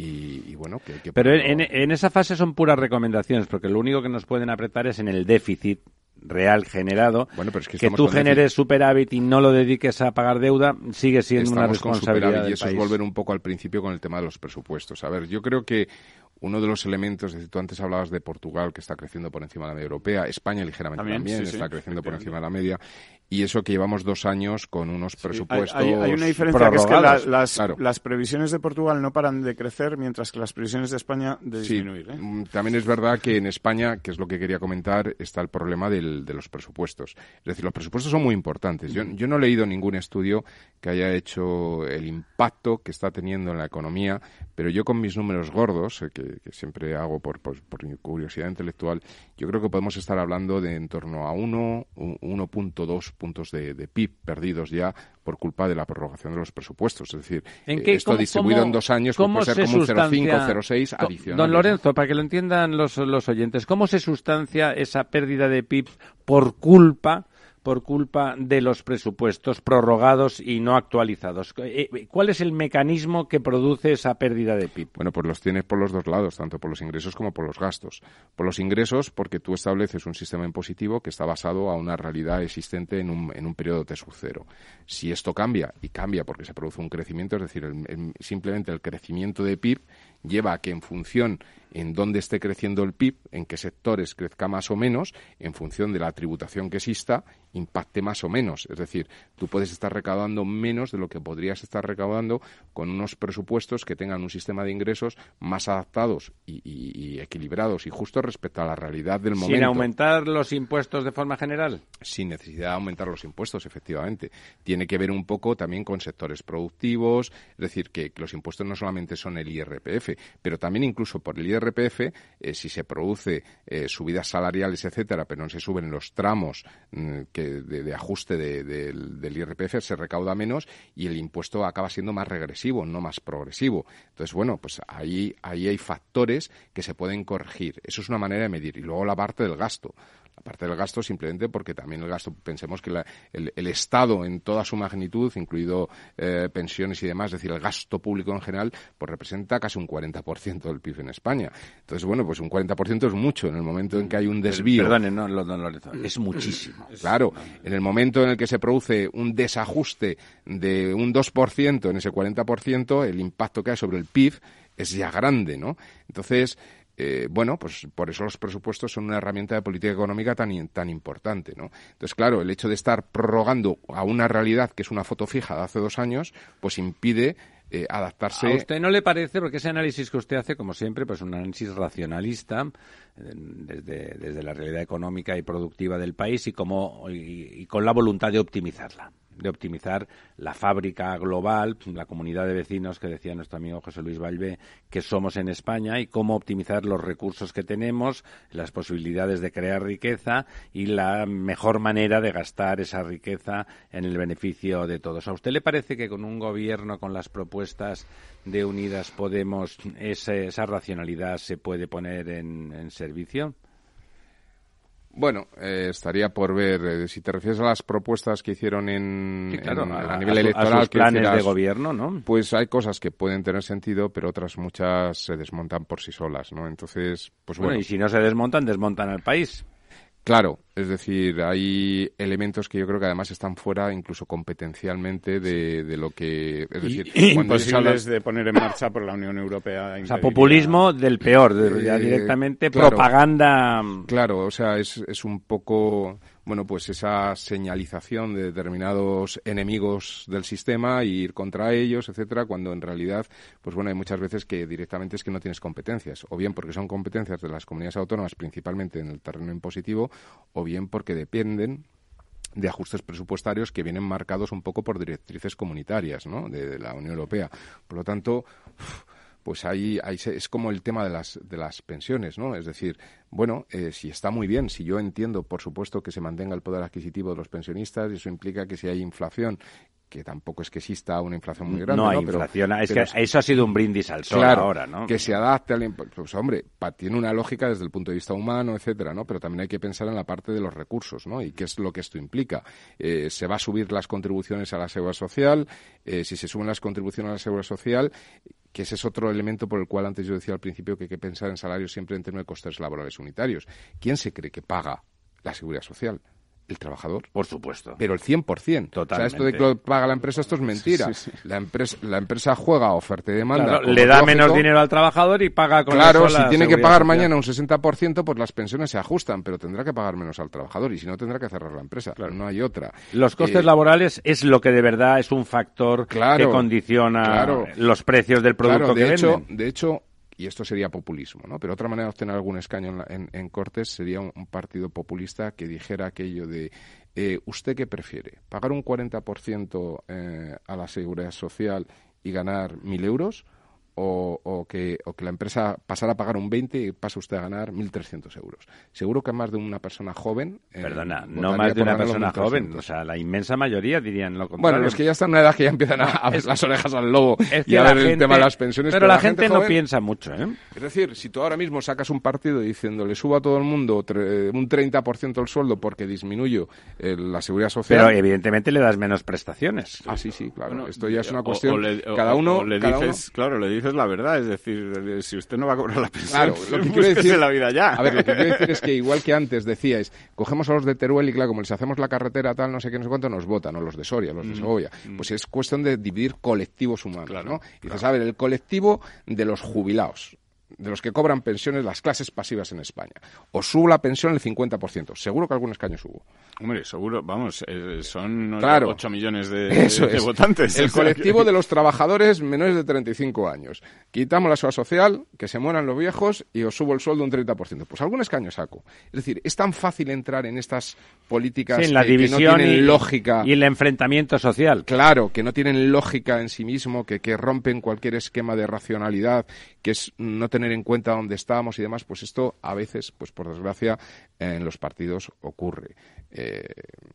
y, bueno, que, Pero en, en, esa fase son puras recomendaciones, porque lo único que nos pueden apretar es en el déficit real generado. Bueno, pero es que, tú generes superávit y no lo dediques a pagar deuda sigue siendo una responsabilidad. y eso es volver un poco al principio con el tema de los presupuestos. A ver, yo creo que uno de los elementos, es decir, tú antes hablabas de Portugal, que está creciendo por encima de la media europea, España ligeramente también, está creciendo por encima de la media, y eso que llevamos dos años con unos presupuestos. hay, una diferencia que es que las, las, previsiones de Portugal no paran de crecer, mientras que las previsiones de España de disminuir. ¿eh? Mm, también es verdad que en España, que es lo que quería comentar, está el problema del, de los presupuestos. Es decir, los presupuestos son muy importantes. Yo, yo no he leído ningún estudio que haya hecho el impacto que está teniendo en la economía, pero yo con mis números gordos, eh, que, siempre hago por, por, por, curiosidad intelectual, yo creo que podemos estar hablando de en torno a 1, 1.2 puntos de, PIB perdidos ya por culpa de la prorrogación de los presupuestos. Es decir, ¿En eh, esto distribuido en dos años puede ser como un 0,5, 0,6 adicional. Don Lorenzo, para que lo entiendan los, los oyentes, ¿cómo se sustancia esa pérdida de PIB por culpa por culpa de los presupuestos prorrogados y no actualizados. Eh, eh, ¿Cuál es el mecanismo que produce esa pérdida de PIB? Bueno, pues los tienes por los dos lados, tanto por los ingresos como por los gastos. Por los ingresos, porque tú estableces un sistema impositivo que está basado a una realidad existente en un, periodo cero. Si esto cambia, y cambia porque se produce un crecimiento, es decir, simplemente el crecimiento de PIB lleva a que en función en dónde esté creciendo el PIB, en qué sectores crezca más o menos, en función de la tributación que exista, impacte más o menos. Es decir, tú puedes estar recaudando menos de lo que podrías estar recaudando con unos presupuestos que tengan un sistema de ingresos más adaptados y, equilibrados y justos respecto a la realidad del momento. ¿Sin aumentar los impuestos de forma general? Sin necesidad de aumentar los impuestos, efectivamente. Tiene que ver un poco también con sectores productivos, es decir, que, los impuestos no solamente son el IRPF, pero también incluso por el IRPF IRPF, eh, si se produce eh, subidas salariales, etcétera, pero no se suben los tramos mm, que de, ajuste del IRPF, se recauda menos y el impuesto acaba siendo más regresivo, no más progresivo. Entonces, bueno, pues ahí, ahí hay factores que se pueden corregir. Eso es una manera de medir. Y luego la parte del gasto aparte del gasto, simplemente porque también el gasto, pensemos que el, Estado en toda su magnitud, incluido eh, pensiones y demás, es decir, el gasto público en general, pues representa casi un 40% del PIB en España. Entonces, bueno, pues un 40% es mucho en el momento en que hay un desvío. Perdone, no, Lorenzo, es muchísimo. Claro, en el momento en el que se produce un desajuste de un 2% en ese 40%, el impacto que hay sobre el PIB es ya grande, ¿no? Entonces, eh, bueno, pues por eso los presupuestos son una herramienta de política económica tan, tan importante, ¿no? Entonces, claro, el hecho de estar prorrogando a una realidad que es una foto fija de hace dos años, pues impide eh, adaptarse. ¿A usted no le parece, porque ese análisis que usted hace, como siempre, pues un análisis racionalista eh, desde, desde la realidad económica y productiva del país y, como, y con la voluntad de optimizarla? De optimizar la fábrica global, la comunidad de vecinos que decía nuestro amigo José Luis Valve que somos en España y cómo optimizar los recursos que tenemos, las posibilidades de crear riqueza y la mejor manera de gastar esa riqueza en el beneficio de todos. ¿A usted le parece que con un gobierno con las propuestas de Unidas Podemos esa racionalidad se puede poner en servicio? Bueno, eh, estaría por ver. Eh, si te refieres a las propuestas que hicieron en, a, nivel electoral, a planes de gobierno, ¿no? Pues hay cosas que pueden tener sentido, pero otras muchas se desmontan por sí solas, ¿no? Entonces, pues bueno. bueno y si no se desmontan, desmontan al país. Claro, es decir, hay elementos que yo creo que además están fuera incluso competencialmente de, lo que... Es decir, imposibles de poner en marcha por la Unión Europea. O sea, populismo del peor, ya eh, directamente propaganda... Claro, o sea, es, es un poco bueno, pues esa señalización de determinados enemigos del sistema y ir contra ellos, etcétera, cuando en realidad, pues bueno, hay muchas veces que directamente es que no tienes competencias, o bien porque son competencias de las comunidades autónomas, principalmente en el terreno impositivo, o bien porque dependen de ajustes presupuestarios que vienen marcados un poco por directrices comunitarias, ¿no? de la Unión Europea. Por lo tanto, pues ahí, ahí es como el tema de las, de las pensiones, ¿no? Es decir, bueno, eh, si está muy bien, si yo entiendo, por supuesto, que se mantenga el poder adquisitivo de los pensionistas, y eso implica que si hay inflación que tampoco es que exista una inflación muy grande. No hay inflación, es que eso ha sido un brindis al sol ahora, ¿no? Que se adapte al pues hombre, tiene una lógica desde el punto de vista humano, etcétera, ¿no? Pero también hay que pensar en la parte de los recursos, ¿no? Y qué es lo que esto implica. Eh, se va a subir las contribuciones a la seguridad social, eh, si se suben las contribuciones a la seguridad social, que ese es otro elemento por el cual antes yo decía al principio que hay que pensar en salarios siempre en términos de costes laborales unitarios. ¿Quién se cree que paga la seguridad social? El trabajador. Por supuesto. Pero el 100%. Totalmente. O sea, esto de que lo paga la empresa, esto es mentira. La, empresa, la empresa juega oferta y demanda. le da menos dinero al trabajador y paga con Claro, si tiene que pagar mañana un 60%, pues las pensiones se ajustan, pero tendrá que pagar menos al trabajador y si no tendrá que cerrar la empresa. Claro. No hay otra. Los costes eh, laborales es lo que de verdad es un factor que condiciona los precios del producto de que hecho, De hecho, y esto sería populismo, ¿no? Pero otra manera de obtener algún escaño en, Cortes sería un, partido populista que dijera aquello de eh, ¿usted qué prefiere? ¿Pagar un 40% eh, a la seguridad social y ganar mil euros? O, que, o que la empresa pasara a pagar un 20 y pase usted a ganar 1.300 euros. Seguro que más de una persona joven... Eh, Perdona, no más de una persona joven, o sea, la inmensa mayoría dirían lo contrario. Bueno, los que ya están en una edad que ya empiezan a, ver las orejas al lobo y a ver el tema de las pensiones. Pero, la, gente, no piensa mucho, ¿eh? Es decir, si tú ahora mismo sacas un partido diciéndole subo a todo el mundo un 30% el sueldo porque disminuyo eh, la seguridad social... Pero evidentemente le das menos prestaciones. Ah, sí, sí, claro. Esto ya es una cuestión... cada uno... le dices, claro, le dices es la verdad. Es decir, si usted no va a cobrar la pensión, claro, lo que quiero decir, la vida ya. A ver, lo que quiero decir es que igual que antes decíais, cogemos a los de Teruel y claro, como les hacemos la carretera tal, no sé qué, no sé cuánto, nos votan, o los de Soria, los de mm, Segovia. Mm. Pues es cuestión de dividir colectivos humanos, ¿no? Y dices, a ver, el colectivo de los jubilados de los que cobran pensiones las clases pasivas en España. O subo la pensión el 50%. Seguro que algún escaño subo. Hombre, seguro, vamos, eh, son claro, 8 millones de, votantes. El colectivo de los trabajadores menores de 35 años. Quitamos la seguridad social, que se mueran los viejos y os subo el sueldo un 30%. Pues algún escaño saco. Es decir, es tan fácil entrar en estas políticas en la que, división no tienen lógica. Y el enfrentamiento social. Claro, que no tienen lógica en sí mismo, que, que rompen cualquier esquema de racionalidad, que es no tener en cuenta dónde estamos y demás, pues esto a veces, pues por desgracia, en los partidos ocurre. Eh,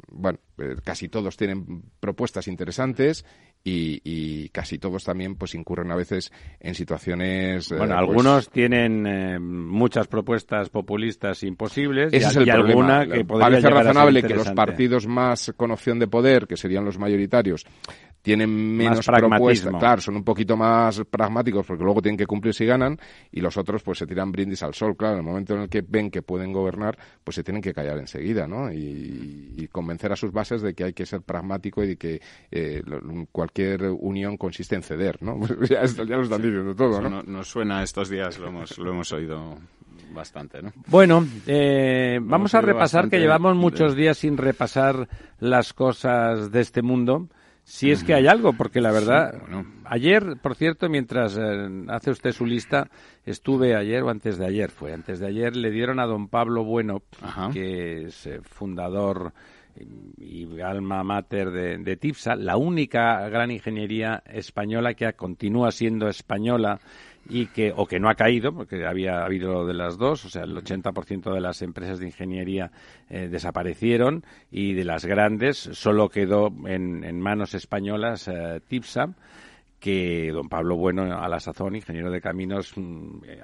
bueno, eh, casi todos tienen propuestas interesantes y, casi todos también pues incurren a veces en situaciones eh, bueno pues algunos tienen muchas propuestas populistas imposibles ese y, es el alguna que parece razonable que los partidos más con opción de poder que serían los mayoritarios tienen menos propuestas, claro, son un poquito más pragmáticos porque luego tienen que cumplir si ganan y los otros pues se tiran brindis al sol, claro, en el momento en el que ven que pueden gobernar, pues se tienen que callar enseguida, ¿no? Y, convencer a sus bases de que hay que ser pragmático y de que eh, cualquier unión consiste en ceder, ¿no? ya, lo están diciendo todo, ¿no? Nos suena estos días, lo hemos, lo hemos oído bastante, ¿no? Bueno, eh, vamos a repasar que llevamos muchos días sin repasar las cosas de este mundo. Si es que hay algo, porque la verdad, ayer, por cierto, mientras eh, hace usted su lista, estuve ayer o antes de ayer, fue antes de ayer, le dieron a don Pablo Bueno, que es eh, fundador y alma mater de, de, TIPSA, la única gran ingeniería española que continúa siendo española y que o que no ha caído porque había habido de las dos o sea el 80% de las empresas de ingeniería eh, desaparecieron y de las grandes solo quedó en, en manos españolas eh, TIPSA que don Pablo Bueno a la sazón ingeniero de caminos mm, eh,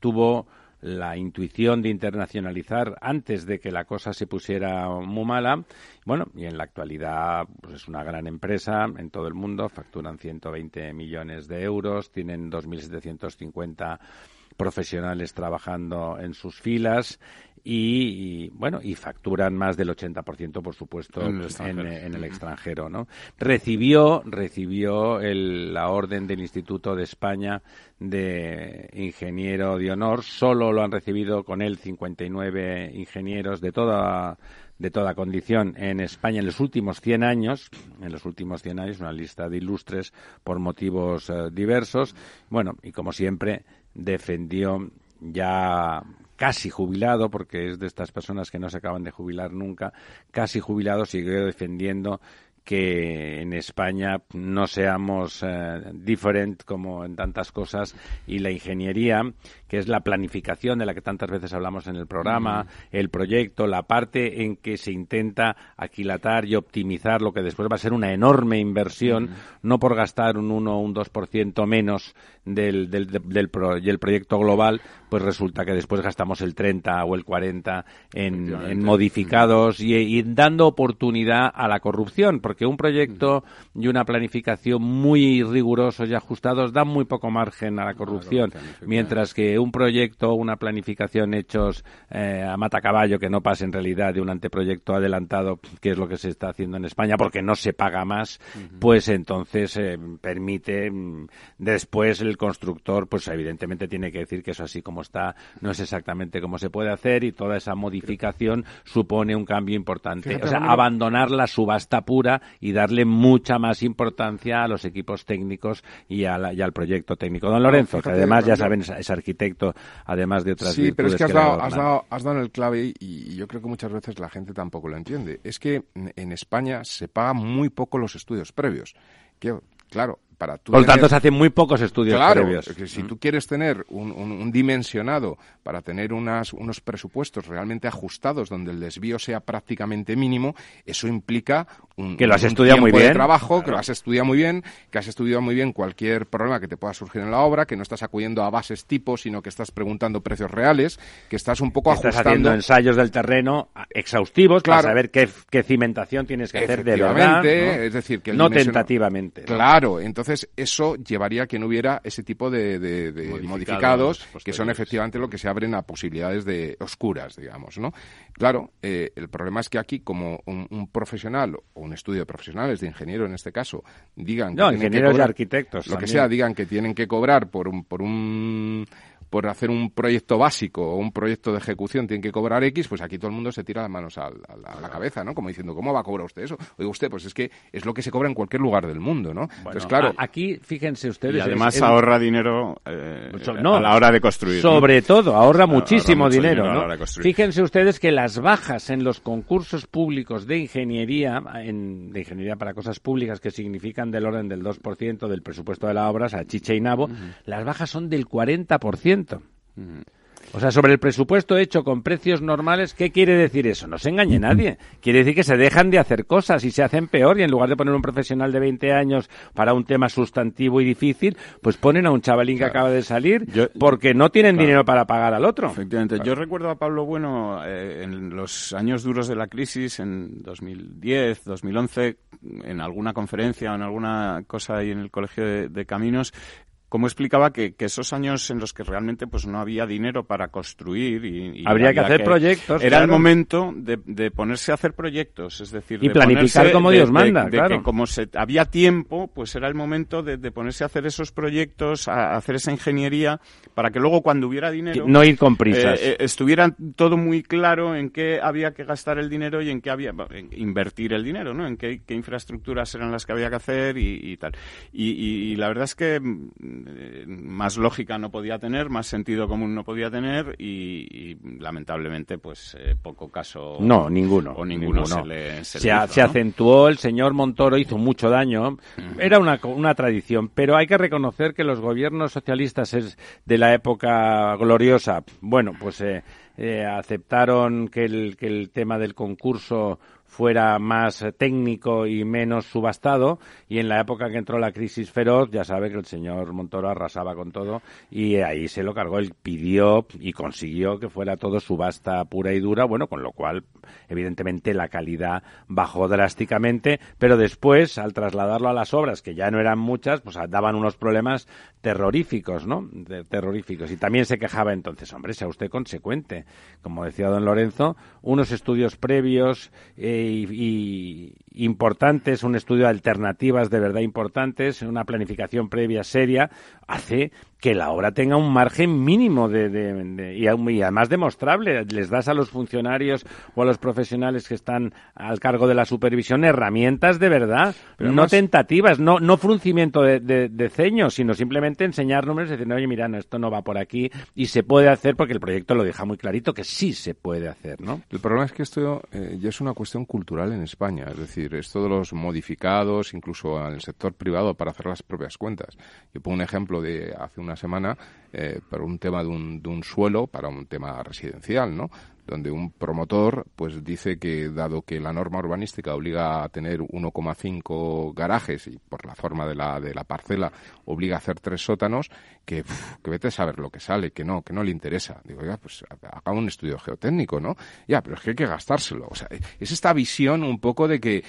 tuvo la intuición de internacionalizar antes de que la cosa se pusiera muy mala. Bueno, y en la actualidad pues es una gran empresa en todo el mundo, facturan 120 millones de euros, tienen 2.750 profesionales trabajando en sus filas y, bueno y facturan más del 80% por supuesto en el extranjero, ¿no? recibió recibió la orden del Instituto de España de ingeniero de honor solo lo han recibido con él 59 ingenieros de toda de toda condición en España en los últimos 100 años, en los últimos 100 años, una lista de ilustres por motivos eh, diversos. Bueno, y como siempre, defendió ya casi jubilado, porque es de estas personas que no se acaban de jubilar nunca, casi jubilado, siguió defendiendo que en España no seamos eh, diferentes como en tantas cosas y la ingeniería, que es la planificación de la que tantas veces hablamos en el programa, el proyecto, la parte en que se intenta aquilatar y optimizar lo que después va a ser una enorme inversión, no por gastar un 1 o un 2% menos del, del, del, proyecto global, pues resulta que después gastamos el 30 o el 40 en, en modificados y, y, dando oportunidad a la corrupción, porque un proyecto y una planificación muy rigurosos y ajustados dan muy poco margen a la corrupción, mientras que un proyecto o una planificación hechos eh, a mata caballo que no pase en realidad de un anteproyecto adelantado, que es lo que se está haciendo en España, porque no se paga más, pues entonces eh, permite mm, después el constructor, pues evidentemente tiene que decir que eso así como está no es exactamente como se puede hacer y toda esa modificación supone un cambio importante. o sea, abandonar la subasta pura y darle mucha más importancia a los equipos técnicos y, al proyecto técnico. Don Lorenzo, que además, ya saben, es, arquitecto, además de otras Sí, pero es que, has, dado, has, dado, has, dado, en el clave y, yo creo que muchas veces la gente tampoco lo entiende. Es que en España se pagan muy poco los estudios previos. Que, claro, por lo tanto, se hacen muy pocos estudios claro, previos. Si tú quieres tener un, dimensionado para tener unas, unos presupuestos realmente ajustados donde el desvío sea prácticamente mínimo, eso implica un, que lo has estudiado muy bien. de trabajo, que lo has estudiado muy bien, que has estudiado muy bien cualquier problema que te pueda surgir en la obra, que no estás acudiendo a bases tipo, sino que estás preguntando precios reales, que estás un poco ajustando. Estás haciendo ensayos del terreno exhaustivos para saber qué, cimentación tienes que hacer de verdad. ¿no? es decir, que no tentativamente. Claro, entonces entonces, eso llevaría a que no hubiera ese tipo de, modificados, que son efectivamente lo que se abren a posibilidades de oscuras, digamos, ¿no? Claro, eh, el problema es que aquí, como un, profesional o un estudio de profesionales, de ingeniero en este caso, digan no, ingenieros y arquitectos, lo que sea, digan que tienen que cobrar por un, por un por hacer un proyecto básico o un proyecto de ejecución tienen que cobrar X, pues aquí todo el mundo se tira las manos a, la, cabeza, ¿no? Como diciendo, ¿cómo va a cobrar usted eso? Oiga usted, pues es que es lo que se cobra en cualquier lugar del mundo, ¿no? Entonces, claro. aquí, fíjense ustedes. Y además ahorra dinero eh, a la hora de construir. Sobre todo, ahorra muchísimo dinero, ¿no? Fíjense ustedes que las bajas en los concursos públicos de ingeniería, en, de ingeniería para cosas públicas que significan del orden del 2% del presupuesto de la obra, o sea, chicha y nabo, las bajas son del 40%. O sea, sobre el presupuesto hecho con precios normales, ¿qué quiere decir eso? No se engañe nadie. Quiere decir que se dejan de hacer cosas y se hacen peor y en lugar de poner un profesional de 20 años para un tema sustantivo y difícil, pues ponen a un chavalín que acaba de salir porque no tienen dinero para pagar al otro. Efectivamente. Yo recuerdo a Pablo Bueno eh, en los años duros de la crisis, en 2010, 2011, en alguna conferencia o en alguna cosa ahí en el Colegio de Caminos, como explicaba que, esos años en los que realmente pues no había dinero para construir y, habría que hacer proyectos era el momento de, ponerse a hacer proyectos es decir y planificar como Dios manda claro. que como se, había tiempo pues era el momento de, ponerse a hacer esos proyectos a, hacer esa ingeniería para que luego cuando hubiera dinero no ir con prisas. eh, eh, estuviera todo muy claro en qué había que gastar el dinero y en qué había invertir el dinero no en qué, infraestructuras eran las que había que hacer y, tal. Y la verdad es que eh, más lógica no podía tener, más sentido común no podía tener y, lamentablemente pues eh, poco caso no ninguno o ninguno, se le se, acentuó el señor Montoro hizo mucho daño. Era una, una tradición pero hay que reconocer que los gobiernos socialistas es de la época gloriosa. Bueno pues eh, aceptaron que el, que el tema del concurso fuera más técnico y menos subastado y en la época que entró la crisis feroz ya sabe que el señor Montoro arrasaba con todo y ahí se lo cargó, él pidió y consiguió que fuera todo subasta pura y dura, bueno, con lo cual evidentemente la calidad bajó drásticamente, pero después al trasladarlo a las obras que ya no eran muchas, pues daban unos problemas terroríficos, ¿no? terroríficos y también se quejaba entonces, hombre, sea usted consecuente, como decía don Lorenzo, unos estudios previos eh, y, importantes, un estudio de alternativas de verdad importantes, una planificación previa seria, hace que la obra tenga un margen mínimo de, y, además demostrable. Les das a los funcionarios o a los profesionales que están al cargo de la supervisión herramientas de verdad, no tentativas, no, no fruncimiento de, ceño, sino simplemente enseñar números y decir, oye, mira, esto no va por aquí y se puede hacer porque el proyecto lo deja muy clarito que sí se puede hacer, ¿no? El problema es que esto eh, ya es una cuestión cultural en España, es decir, esto de los modificados, incluso en el sector privado para hacer las propias cuentas. Yo pongo un ejemplo de hace una semana eh, por un tema de un, de un suelo para un tema residencial, ¿no? donde un promotor pues dice que dado que la norma urbanística obliga a tener 1,5 garajes y por la forma de la, de la parcela obliga a hacer tres sótanos, que, que vete a saber lo que sale, que no, que no le interesa. Digo, ya, pues haga un estudio geotécnico, ¿no? Ya, pero es que hay que gastárselo. O sea, es esta visión un poco de que...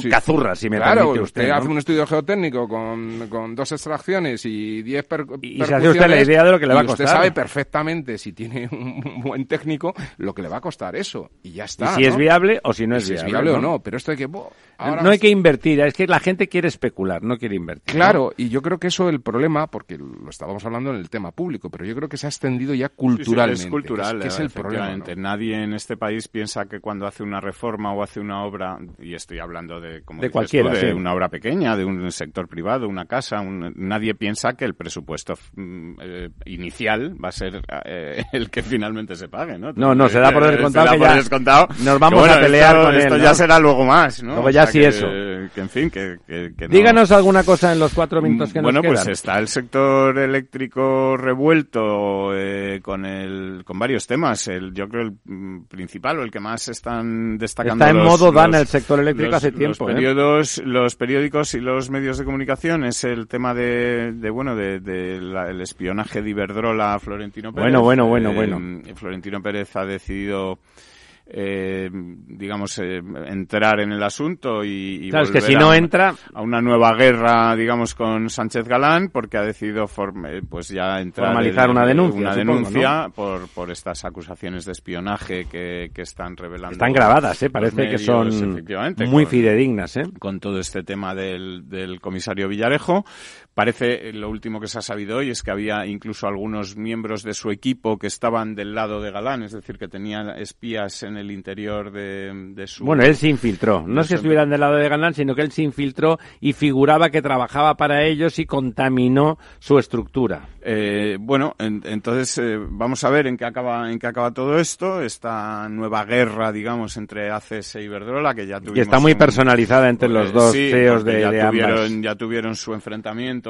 si, cazurra, si me claro, permite usted. hace un estudio geotécnico con, con dos extracciones y diez per, Y se hace usted la idea de lo que le va a costar. usted sabe perfectamente, si tiene un buen técnico, lo que le va a costar eso. Y ya está. Y si es viable o si no es si viable. es viable o no. Pero esto hay que. No hay que invertir. Es que la gente quiere especular, no quiere invertir. Claro, y yo creo que eso es el problema, porque lo estábamos hablando en el tema público, pero yo creo que se ha extendido ya culturalmente. es cultural. Que es, el problema. Nadie en este país piensa que cuando hace una reforma o hace una obra, y estoy hablando de, como de cualquiera, de una obra pequeña, de un sector privado, una casa, nadie piensa que el presupuesto mm, eh, inicial va a ser eh, el que finalmente se pague, ¿no? No, no, se da por descontado que ya nos vamos a pelear con esto ya será luego más, ¿no? Luego ya sí eso. Que, en fin, que, Díganos alguna cosa en los cuatro minutos que nos quedan. Bueno, pues está el sector eléctrico revuelto eh, con el con varios temas. El, yo creo el mm, principal o el que más están destacando. Está en modo dan el sector eléctrico hace tiempo. Los, ¿eh? periodos, los periódicos y los medios de comunicación es el tema de, de bueno, de, el espionaje de Iberdrola a Florentino Pérez. Bueno, bueno, bueno, bueno. Eh, Florentino Pérez ha decidido eh, digamos, eh, entrar en el asunto y, claro, es que si no entra a una nueva guerra, digamos, con Sánchez Galán, porque ha decidido pues ya entrar formalizar una denuncia, una denuncia por, por estas acusaciones de espionaje que, que están revelando. Están grabadas, ¿eh? parece que son muy fidedignas, ¿eh? con todo este tema del, del comisario Villarejo. Parece, lo último que se ha sabido hoy es que había incluso algunos miembros de su equipo que estaban del lado de Galán, es decir, que tenían espías en el interior de, de su... Bueno, él se infiltró. No es que estuvieran del lado de Galán, sino que él se infiltró y figuraba que trabajaba para ellos y contaminó su estructura. Eh, bueno, entonces eh, vamos a ver en qué acaba en qué acaba todo esto, esta nueva guerra, digamos, entre ACS y Iberdrola que ya tuvimos. Y está muy personalizada entre los dos CEOs de, ya tuvieron, Ya tuvieron su enfrentamiento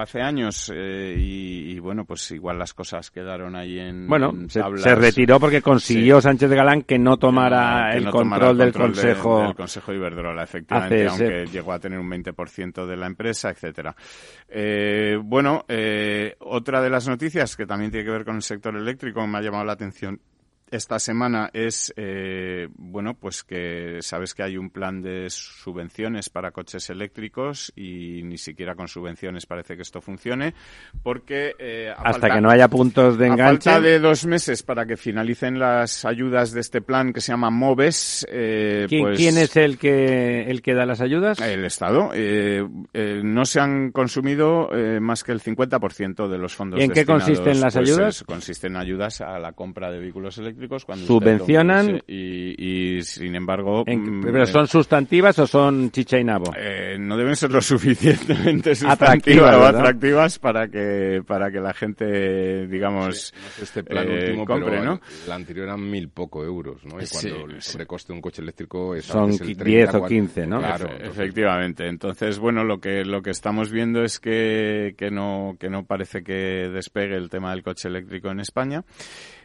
hace años eh, y, bueno, pues igual las cosas quedaron ahí en. Bueno, se, retiró porque consiguió Sánchez de Galán que no tomara el, control del Consejo. del Consejo Iberdrola, efectivamente, aunque llegó a tener un 20% de la empresa, etcétera. bueno, eh, otra de las noticias que también tiene que ver con el sector eléctrico me ha llamado la atención esta semana es, eh, bueno, pues que sabes que hay un plan de subvenciones para coches eléctricos y ni siquiera con subvenciones parece que esto funcione, porque... Eh, Hasta que no haya puntos de enganche... A falta de dos meses para que finalicen las ayudas de este plan que se llama MOVES... Eh, ¿Quién, pues ¿Quién, es el que, el que da las ayudas? El Estado. Eh, eh no se han consumido más que el 50% de los fondos ¿Y en qué consisten las pues, ayudas? consisten ayudas a la compra de vehículos eléctricos cuando subvencionan y, sin embargo mm, pero son sustantivas o son chicha y nabo eh, no deben ser lo suficientemente sustantivas o atractivas para que para que la gente digamos este plan eh, último compre no la anterior eran mil poco euros no y cuando el sobrecoste de un coche eléctrico es son 10 o 15 no claro efectivamente. Entonces bueno lo que lo que estamos viendo es que que no que no parece que despegue el tema del coche eléctrico en España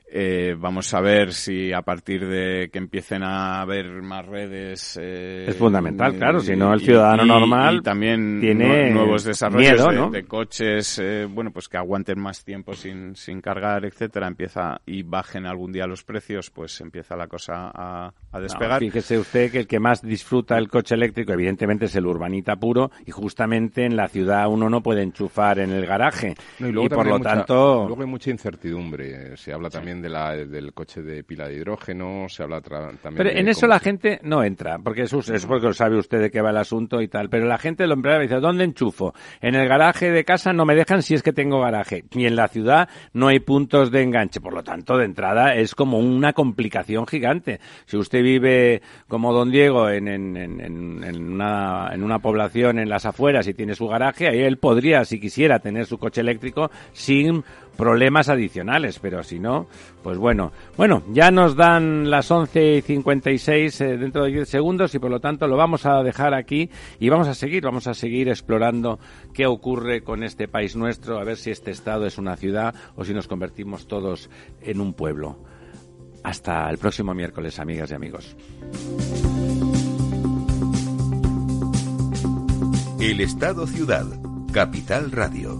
eh, vamos a ver si a partir de que empiecen a haber más redes eh, es fundamental, claro. Si no, el ciudadano normal también tiene nuevos desarrollos de, coches, eh, bueno, pues que aguanten más tiempo sin, sin cargar, etcétera. Empieza y bajen algún día los precios, pues empieza la cosa a, despegar. fíjese usted que el que más disfruta el coche eléctrico, evidentemente, es el urbanita puro y justamente en la ciudad uno no puede enchufar en el garaje y, por lo tanto luego hay mucha incertidumbre. Se habla también de la, del coche de pila de hidrógeno, se habla también Pero en eso la gente no entra, porque eso es porque lo sabe usted de qué va el asunto y tal. Pero la gente lo emplea y dice, ¿dónde enchufo? En el garaje de casa no me dejan si es que tengo garaje. Y en la ciudad no hay puntos de enganche. Por lo tanto, de entrada es como una complicación gigante. Si usted vive como don Diego en, en, en, en, una, en una población en las afueras y tiene su garaje, ahí él podría, si quisiera, tener su coche eléctrico sin problemas adicionales, pero si no, pues bueno. Bueno, ya nos dan las 11 y 56 eh, dentro de 10 segundos y por lo tanto lo vamos a dejar aquí y vamos a seguir, vamos a seguir explorando qué ocurre con este país nuestro, a ver si este estado es una ciudad o si nos convertimos todos en un pueblo. Hasta el próximo miércoles, amigas y amigos. El Estado Ciudad, Capital Radio.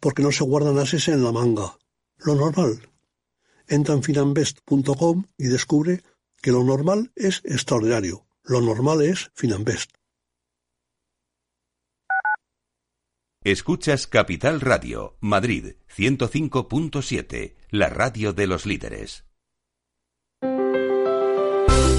porque no se guardan ases en la manga. Lo normal. Entra en finambest.com y descubre que lo normal es extraordinario. Lo normal es Finambest. Escuchas Capital Radio, Madrid 105.7, la radio de los líderes.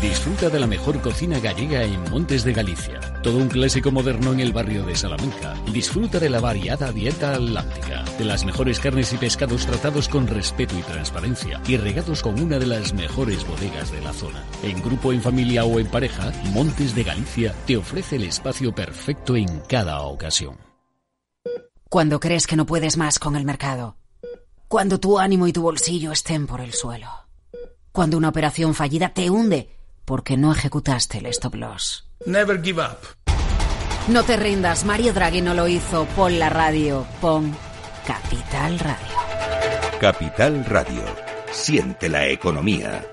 Disfruta de la mejor cocina gallega en Montes de Galicia. Todo un clásico moderno en el barrio de Salamanca. Disfruta de la variada dieta atlántica, de las mejores carnes y pescados tratados con respeto y transparencia y regados con una de las mejores bodegas de la zona. En grupo, en familia o en pareja, Montes de Galicia te ofrece el espacio perfecto en cada ocasión. Cuando crees que no puedes más con el mercado. Cuando tu ánimo y tu bolsillo estén por el suelo. Cuando una operación fallida te hunde porque no ejecutaste el stop loss. Never give up. No te rindas, Mario Draghi no lo hizo. Pon la radio, pon Capital Radio. Capital Radio. Siente la economía.